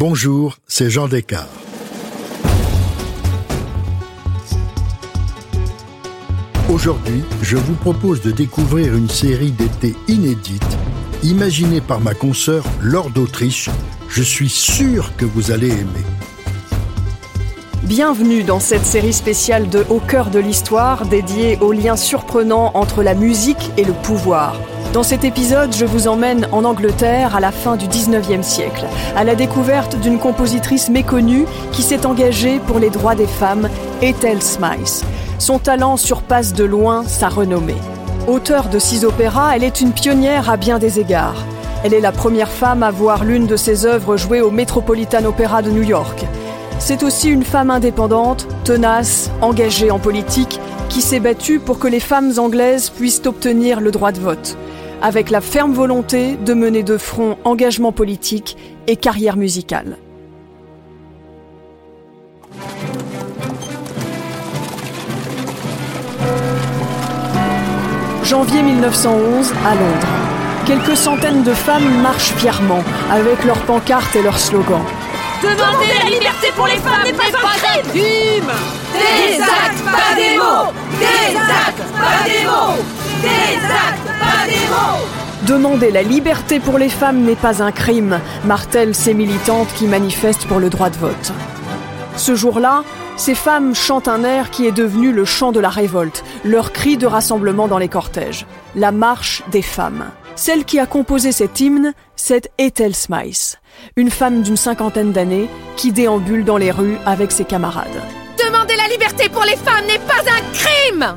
Bonjour, c'est Jean Descartes. Aujourd'hui, je vous propose de découvrir une série d'été inédite, imaginée par ma consoeur Laure d'Autriche. Je suis sûr que vous allez aimer. Bienvenue dans cette série spéciale de Au cœur de l'histoire dédiée aux liens surprenants entre la musique et le pouvoir. Dans cet épisode, je vous emmène en Angleterre à la fin du 19e siècle, à la découverte d'une compositrice méconnue qui s'est engagée pour les droits des femmes, Ethel Smythe. Son talent surpasse de loin sa renommée. Auteure de six opéras, elle est une pionnière à bien des égards. Elle est la première femme à voir l'une de ses œuvres jouer au Metropolitan Opera de New York. C'est aussi une femme indépendante, tenace, engagée en politique, qui s'est battue pour que les femmes anglaises puissent obtenir le droit de vote avec la ferme volonté de mener de front engagement politique et carrière musicale. Janvier 1911 à Londres. Quelques centaines de femmes marchent fièrement avec leurs pancartes et leurs slogans. Demandez la liberté pour les femmes n'est pas un crime Des actes, pas des mots Des actes, pas des mots Demander la liberté pour les femmes n'est pas un crime, martèlent ces militantes qui manifestent pour le droit de vote. Ce jour-là, ces femmes chantent un air qui est devenu le chant de la révolte, leur cri de rassemblement dans les cortèges, la marche des femmes. Celle qui a composé cet hymne, c'est Ethel Smythe, une femme d'une cinquantaine d'années qui déambule dans les rues avec ses camarades. Demander la liberté pour les femmes n'est pas un crime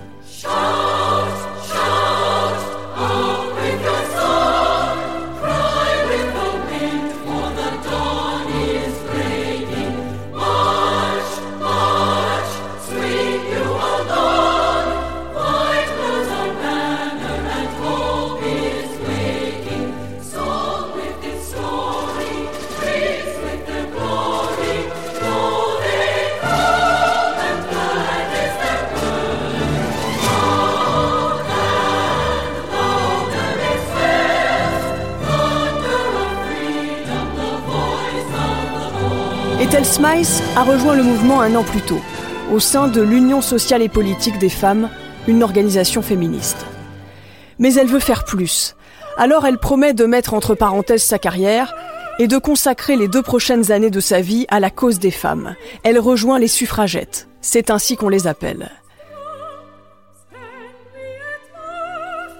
Ethel a rejoint le mouvement un an plus tôt, au sein de l'Union sociale et politique des femmes, une organisation féministe. Mais elle veut faire plus. Alors elle promet de mettre entre parenthèses sa carrière et de consacrer les deux prochaines années de sa vie à la cause des femmes. Elle rejoint les suffragettes. C'est ainsi qu'on les appelle.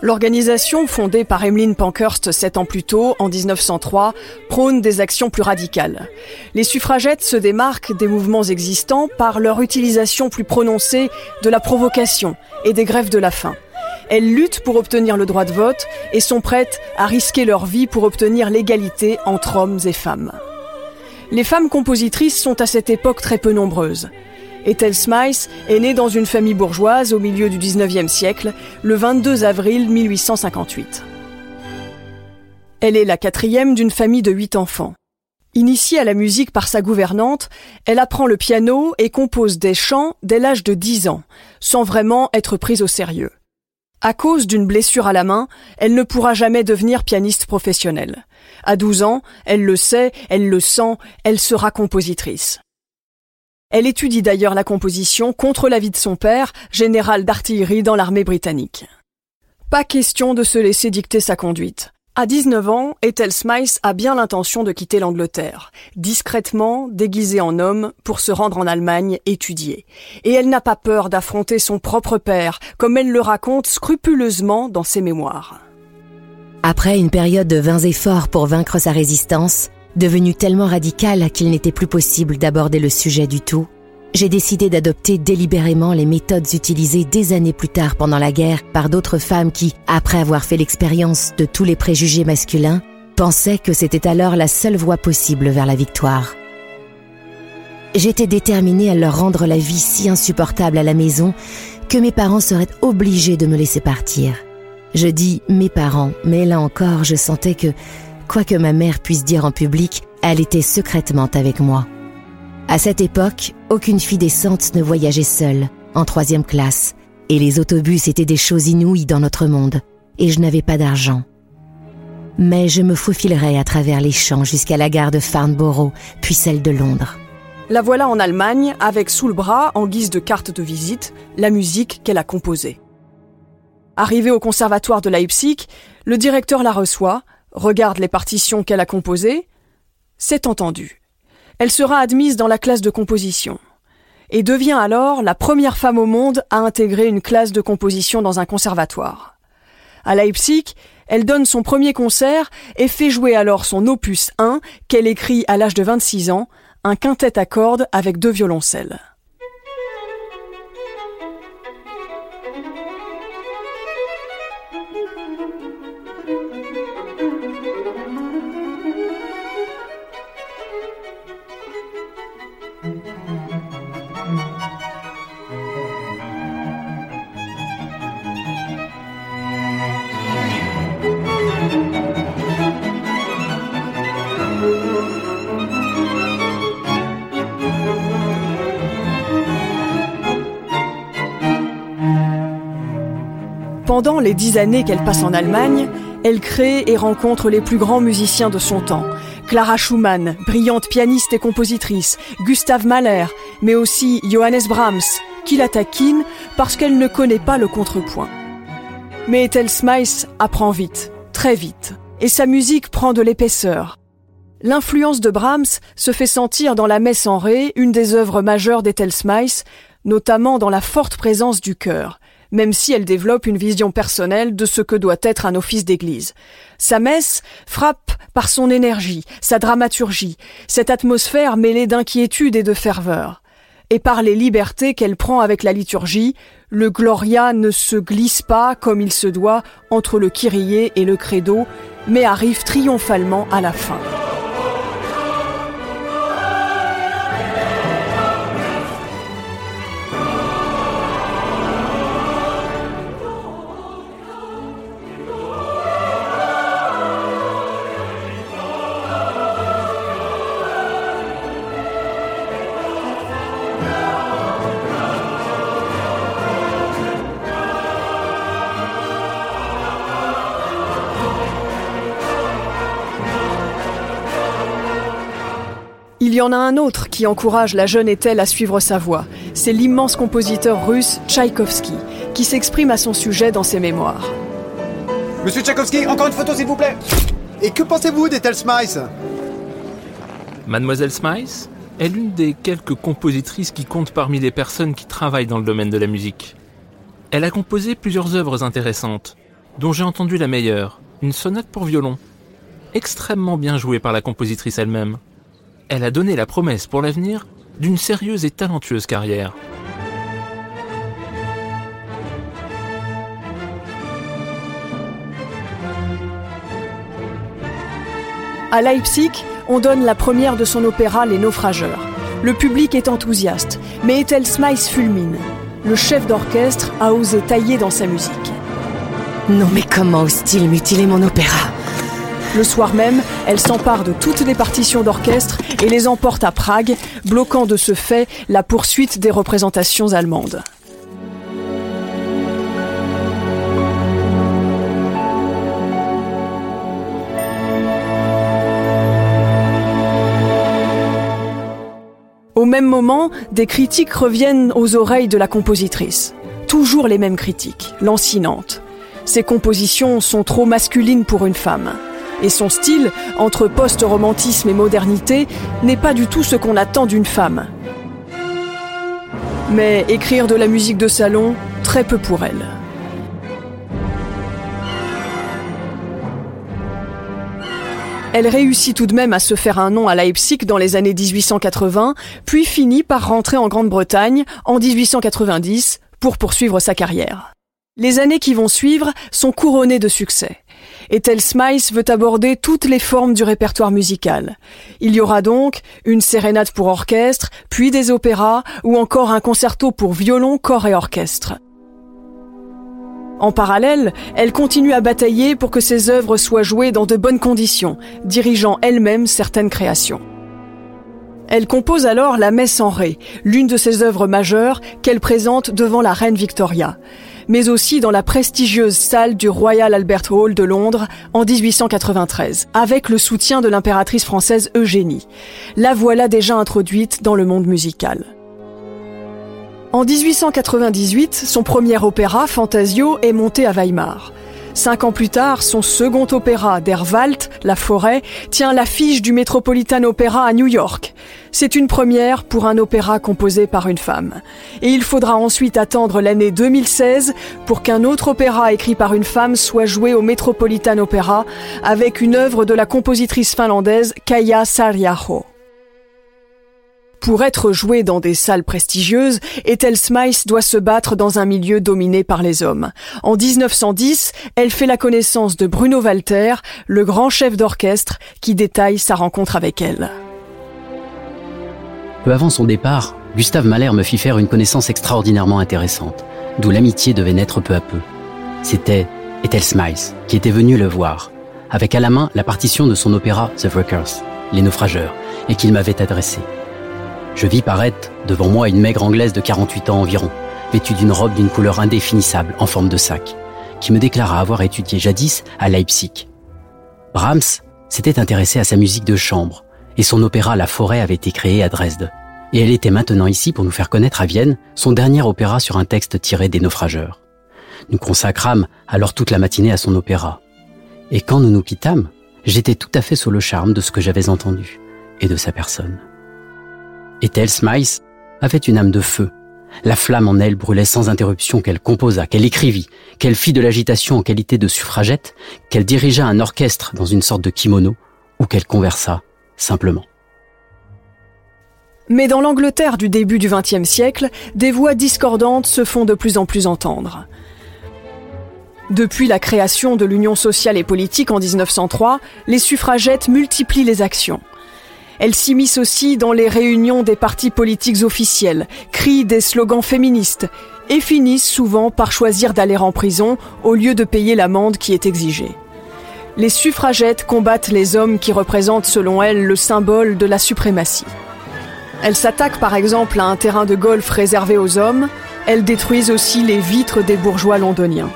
L'organisation, fondée par Emmeline Pankhurst sept ans plus tôt, en 1903, prône des actions plus radicales. Les suffragettes se démarquent des mouvements existants par leur utilisation plus prononcée de la provocation et des grèves de la faim. Elles luttent pour obtenir le droit de vote et sont prêtes à risquer leur vie pour obtenir l'égalité entre hommes et femmes. Les femmes compositrices sont à cette époque très peu nombreuses. Ethel Smythe est née dans une famille bourgeoise au milieu du 19e siècle, le 22 avril 1858. Elle est la quatrième d'une famille de huit enfants. Initiée à la musique par sa gouvernante, elle apprend le piano et compose des chants dès l'âge de 10 ans, sans vraiment être prise au sérieux. À cause d'une blessure à la main, elle ne pourra jamais devenir pianiste professionnelle. À 12 ans, elle le sait, elle le sent, elle sera compositrice. Elle étudie d'ailleurs la composition contre l'avis de son père, général d'artillerie dans l'armée britannique. Pas question de se laisser dicter sa conduite. À 19 ans, Ethel Smythe a bien l'intention de quitter l'Angleterre, discrètement, déguisée en homme, pour se rendre en Allemagne étudier. Et elle n'a pas peur d'affronter son propre père, comme elle le raconte scrupuleusement dans ses mémoires. Après une période de vains efforts pour vaincre sa résistance, Devenu tellement radical qu'il n'était plus possible d'aborder le sujet du tout, j'ai décidé d'adopter délibérément les méthodes utilisées des années plus tard pendant la guerre par d'autres femmes qui, après avoir fait l'expérience de tous les préjugés masculins, pensaient que c'était alors la seule voie possible vers la victoire. J'étais déterminée à leur rendre la vie si insupportable à la maison que mes parents seraient obligés de me laisser partir. Je dis mes parents, mais là encore, je sentais que Quoi que ma mère puisse dire en public, elle était secrètement avec moi. À cette époque, aucune fille décente ne voyageait seule, en troisième classe, et les autobus étaient des choses inouïes dans notre monde, et je n'avais pas d'argent. Mais je me faufilerai à travers les champs jusqu'à la gare de Farnborough, puis celle de Londres. La voilà en Allemagne, avec sous le bras, en guise de carte de visite, la musique qu'elle a composée. Arrivée au conservatoire de Leipzig, le directeur la reçoit, regarde les partitions qu'elle a composées. C'est entendu. Elle sera admise dans la classe de composition et devient alors la première femme au monde à intégrer une classe de composition dans un conservatoire. À Leipzig, elle donne son premier concert et fait jouer alors son opus 1 qu'elle écrit à l'âge de 26 ans, un quintet à cordes avec deux violoncelles. Pendant les dix années qu'elle passe en Allemagne, elle crée et rencontre les plus grands musiciens de son temps. Clara Schumann, brillante pianiste et compositrice, Gustav Mahler, mais aussi Johannes Brahms, qui la taquine parce qu'elle ne connaît pas le contrepoint. Mais Ethel Smythe apprend vite, très vite, et sa musique prend de l'épaisseur. L'influence de Brahms se fait sentir dans la Messe en Ré, une des œuvres majeures d'Ethel Smythe, notamment dans la forte présence du chœur même si elle développe une vision personnelle de ce que doit être un office d'église. Sa messe frappe par son énergie, sa dramaturgie, cette atmosphère mêlée d'inquiétude et de ferveur. Et par les libertés qu'elle prend avec la liturgie, le Gloria ne se glisse pas comme il se doit entre le Kyrie et le Credo, mais arrive triomphalement à la fin. Il y en a un autre qui encourage la jeune Ethel à suivre sa voie. C'est l'immense compositeur russe Tchaïkovski, qui s'exprime à son sujet dans ses mémoires. Monsieur Tchaïkovski, encore une photo s'il vous plaît Et que pensez-vous d'Ethel Smythe Mademoiselle Smythe est l'une des quelques compositrices qui comptent parmi les personnes qui travaillent dans le domaine de la musique. Elle a composé plusieurs œuvres intéressantes, dont j'ai entendu la meilleure, une sonate pour violon, extrêmement bien jouée par la compositrice elle-même elle a donné la promesse pour l'avenir d'une sérieuse et talentueuse carrière. À Leipzig, on donne la première de son opéra Les Naufrageurs. Le public est enthousiaste, mais Ethel Smythe fulmine. Le chef d'orchestre a osé tailler dans sa musique. Non mais comment ose-t-il mutiler mon opéra? Le soir même, elle s'empare de toutes les partitions d'orchestre et les emporte à Prague, bloquant de ce fait la poursuite des représentations allemandes. Au même moment, des critiques reviennent aux oreilles de la compositrice. Toujours les mêmes critiques, lancinantes. Ses compositions sont trop masculines pour une femme et son style, entre post-romantisme et modernité, n'est pas du tout ce qu'on attend d'une femme. Mais écrire de la musique de salon, très peu pour elle. Elle réussit tout de même à se faire un nom à Leipzig dans les années 1880, puis finit par rentrer en Grande-Bretagne en 1890 pour poursuivre sa carrière. Les années qui vont suivre sont couronnées de succès. Ethel Smythe veut aborder toutes les formes du répertoire musical. Il y aura donc une sérénade pour orchestre, puis des opéras, ou encore un concerto pour violon, corps et orchestre. En parallèle, elle continue à batailler pour que ses œuvres soient jouées dans de bonnes conditions, dirigeant elle-même certaines créations. Elle compose alors la Messe en Ré, l'une de ses œuvres majeures qu'elle présente devant la reine Victoria. Mais aussi dans la prestigieuse salle du Royal Albert Hall de Londres en 1893, avec le soutien de l'impératrice française Eugénie. La voilà déjà introduite dans le monde musical. En 1898, son premier opéra, Fantasio, est monté à Weimar. Cinq ans plus tard, son second opéra, Der Wald, La Forêt, tient l'affiche du Metropolitan Opera à New York. C'est une première pour un opéra composé par une femme. Et il faudra ensuite attendre l'année 2016 pour qu'un autre opéra écrit par une femme soit joué au Metropolitan Opera avec une œuvre de la compositrice finlandaise Kaija Saariaho. Pour être joué dans des salles prestigieuses, Ethel Smythe doit se battre dans un milieu dominé par les hommes. En 1910, elle fait la connaissance de Bruno Walter, le grand chef d'orchestre, qui détaille sa rencontre avec elle. Peu avant son départ, Gustave Mahler me fit faire une connaissance extraordinairement intéressante, d'où l'amitié devait naître peu à peu. C'était Ethel Smythe qui était venue le voir, avec à la main la partition de son opéra The Wreckers, Les Naufrageurs, et qu'il m'avait adressé. Je vis paraître devant moi une maigre anglaise de 48 ans environ, vêtue d'une robe d'une couleur indéfinissable en forme de sac, qui me déclara avoir étudié jadis à Leipzig. Brahms s'était intéressé à sa musique de chambre, et son opéra La Forêt avait été créé à Dresde. Et elle était maintenant ici pour nous faire connaître à Vienne son dernier opéra sur un texte tiré des naufrageurs. Nous consacrâmes alors toute la matinée à son opéra. Et quand nous nous quittâmes, j'étais tout à fait sous le charme de ce que j'avais entendu et de sa personne. Ethel Smythe avait une âme de feu. La flamme en elle brûlait sans interruption qu'elle composa, qu'elle écrivit, qu'elle fit de l'agitation en qualité de suffragette, qu'elle dirigea un orchestre dans une sorte de kimono, ou qu'elle conversa simplement. Mais dans l'Angleterre du début du XXe siècle, des voix discordantes se font de plus en plus entendre. Depuis la création de l'Union sociale et politique en 1903, les suffragettes multiplient les actions. Elles s'immiscent aussi dans les réunions des partis politiques officiels, crient des slogans féministes et finissent souvent par choisir d'aller en prison au lieu de payer l'amende qui est exigée. Les suffragettes combattent les hommes qui représentent selon elles le symbole de la suprématie. Elles s'attaquent par exemple à un terrain de golf réservé aux hommes, elles détruisent aussi les vitres des bourgeois londoniens.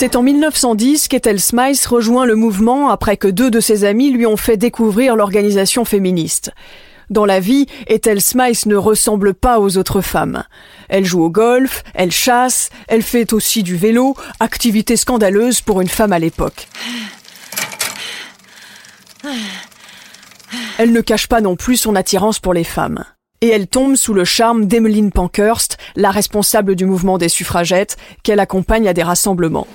C'est en 1910 qu'Ethel Smythe rejoint le mouvement après que deux de ses amis lui ont fait découvrir l'organisation féministe. Dans la vie, Ethel Smythe ne ressemble pas aux autres femmes. Elle joue au golf, elle chasse, elle fait aussi du vélo, activité scandaleuse pour une femme à l'époque. Elle ne cache pas non plus son attirance pour les femmes et elle tombe sous le charme d'Emmeline Pankhurst, la responsable du mouvement des suffragettes, qu'elle accompagne à des rassemblements.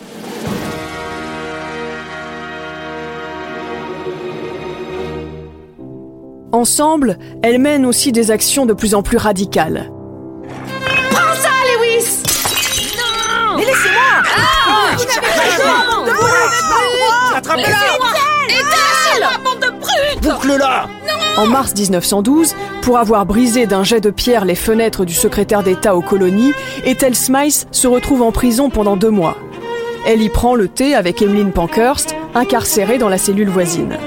Ensemble, elles mènent aussi des actions de plus en plus radicales. Prends ça, Lewis! Non! Mais laissez-moi! Ah, Attrapez-la bande Boucle-la en mars 1912, pour avoir brisé d'un jet de pierre les fenêtres du secrétaire d'État aux colonies, Ethel Smythe se retrouve en prison pendant deux mois. Elle y prend le thé avec Emmeline Pankhurst, incarcérée dans la cellule voisine.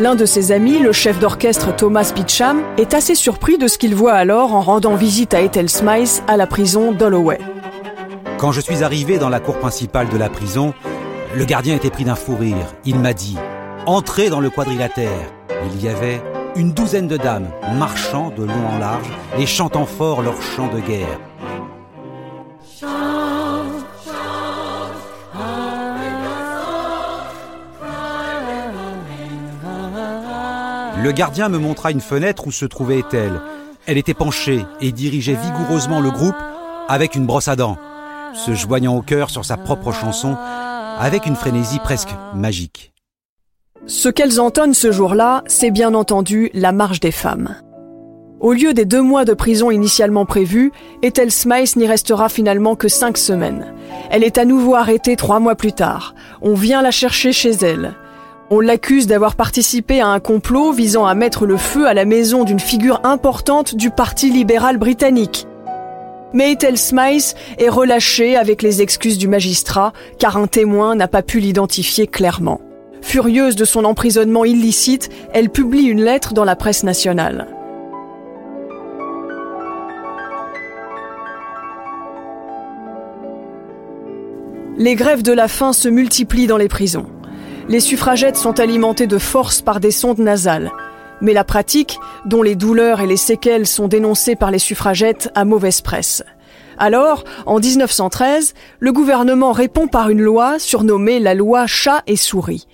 L'un de ses amis, le chef d'orchestre Thomas Beecham, est assez surpris de ce qu'il voit alors en rendant visite à Ethel Smythe à la prison d'Holloway. Quand je suis arrivé dans la cour principale de la prison, le gardien était pris d'un fou rire. Il m'a dit Entrez dans le quadrilatère. Il y avait une douzaine de dames marchant de long en large et chantant fort leur chant de guerre. Le gardien me montra une fenêtre où se trouvait Ethel. Elle était penchée et dirigeait vigoureusement le groupe avec une brosse à dents, se joignant au cœur sur sa propre chanson avec une frénésie presque magique. Ce qu'elles entonnent ce jour-là, c'est bien entendu la marche des femmes. Au lieu des deux mois de prison initialement prévus, Ethel Smythe n'y restera finalement que cinq semaines. Elle est à nouveau arrêtée trois mois plus tard. On vient la chercher chez elle. On l'accuse d'avoir participé à un complot visant à mettre le feu à la maison d'une figure importante du Parti libéral britannique. Mais Ethel Smythe est relâchée avec les excuses du magistrat car un témoin n'a pas pu l'identifier clairement. Furieuse de son emprisonnement illicite, elle publie une lettre dans la presse nationale. Les grèves de la faim se multiplient dans les prisons. Les suffragettes sont alimentées de force par des sondes nasales. Mais la pratique, dont les douleurs et les séquelles sont dénoncées par les suffragettes, a mauvaise presse. Alors, en 1913, le gouvernement répond par une loi surnommée la loi chat et souris.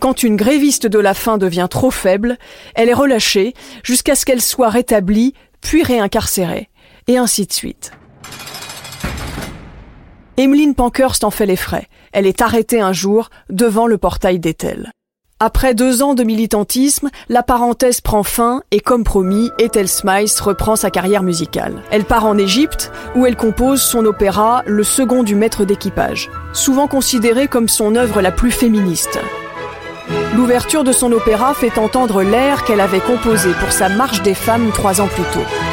Quand une gréviste de la faim devient trop faible, elle est relâchée jusqu'à ce qu'elle soit rétablie, puis réincarcérée. Et ainsi de suite. Emmeline Pankhurst en fait les frais. Elle est arrêtée un jour devant le portail d'Ethel. Après deux ans de militantisme, la parenthèse prend fin et comme promis, Ethel Smythe reprend sa carrière musicale. Elle part en Égypte où elle compose son opéra Le second du maître d'équipage, souvent considéré comme son œuvre la plus féministe. L'ouverture de son opéra fait entendre l'air qu'elle avait composé pour sa marche des femmes trois ans plus tôt.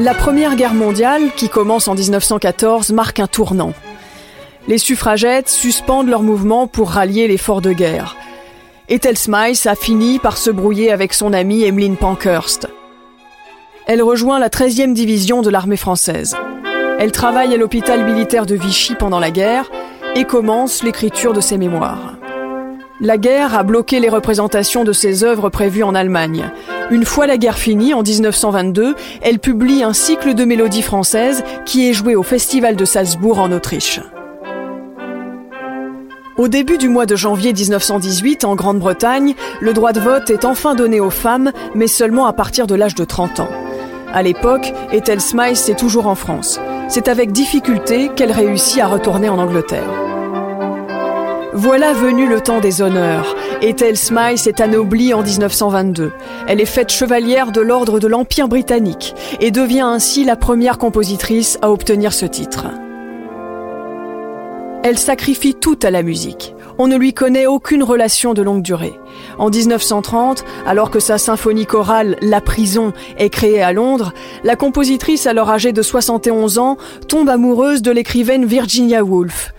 La Première Guerre mondiale, qui commence en 1914, marque un tournant. Les suffragettes suspendent leur mouvement pour rallier l'effort de guerre. Ethel Smythe a fini par se brouiller avec son amie Emmeline Pankhurst. Elle rejoint la 13e division de l'armée française. Elle travaille à l'hôpital militaire de Vichy pendant la guerre et commence l'écriture de ses mémoires. La guerre a bloqué les représentations de ses œuvres prévues en Allemagne. Une fois la guerre finie, en 1922, elle publie un cycle de mélodies françaises qui est joué au Festival de Salzbourg en Autriche. Au début du mois de janvier 1918, en Grande-Bretagne, le droit de vote est enfin donné aux femmes, mais seulement à partir de l'âge de 30 ans. À l'époque, Ethel Smythe est toujours en France. C'est avec difficulté qu'elle réussit à retourner en Angleterre. Voilà venu le temps des honneurs. Ethel Smythe est anoblie en 1922. Elle est faite chevalière de l'ordre de l'Empire britannique et devient ainsi la première compositrice à obtenir ce titre. Elle sacrifie tout à la musique. On ne lui connaît aucune relation de longue durée. En 1930, alors que sa symphonie chorale La Prison est créée à Londres, la compositrice alors âgée de 71 ans tombe amoureuse de l'écrivaine Virginia Woolf.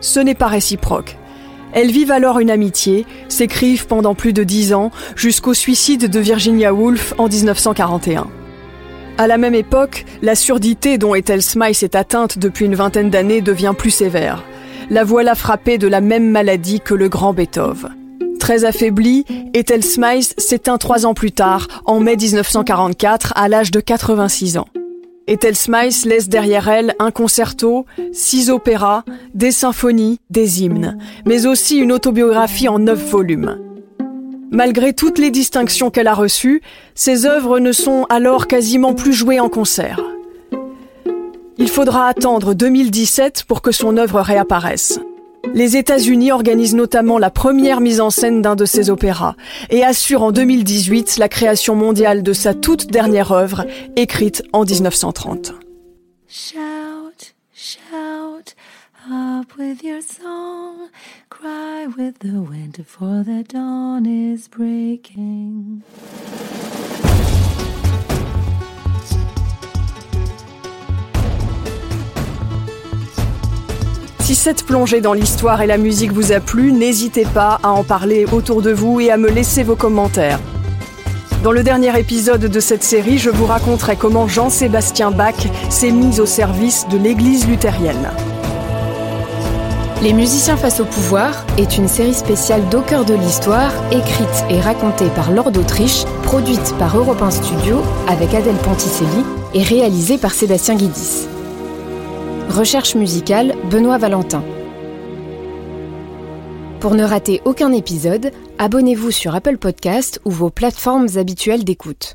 Ce n'est pas réciproque. Elles vivent alors une amitié, s'écrivent pendant plus de dix ans, jusqu'au suicide de Virginia Woolf en 1941. À la même époque, la surdité dont Ethel Smythe est atteinte depuis une vingtaine d'années devient plus sévère. La voilà frappée de la même maladie que le grand Beethoven. Très affaiblie, Ethel Smythe s'éteint trois ans plus tard, en mai 1944, à l'âge de 86 ans. Ethel Smythe laisse derrière elle un concerto, six opéras, des symphonies, des hymnes, mais aussi une autobiographie en neuf volumes. Malgré toutes les distinctions qu'elle a reçues, ses œuvres ne sont alors quasiment plus jouées en concert. Il faudra attendre 2017 pour que son œuvre réapparaisse. Les États-Unis organisent notamment la première mise en scène d'un de ses opéras et assurent en 2018 la création mondiale de sa toute dernière œuvre, écrite en 1930. Shout, shout, up with your song, cry with the wind for the dawn is breaking. Si cette plongée dans l'histoire et la musique vous a plu, n'hésitez pas à en parler autour de vous et à me laisser vos commentaires. Dans le dernier épisode de cette série, je vous raconterai comment Jean-Sébastien Bach s'est mis au service de l'Église luthérienne. Les musiciens face au pouvoir est une série spéciale d'au cœur de l'histoire, écrite et racontée par Lord d'Autriche, produite par Europe 1 Studio avec Adèle Ponticelli et réalisée par Sébastien Guidis. Recherche musicale Benoît Valentin. Pour ne rater aucun épisode, abonnez-vous sur Apple Podcast ou vos plateformes habituelles d'écoute.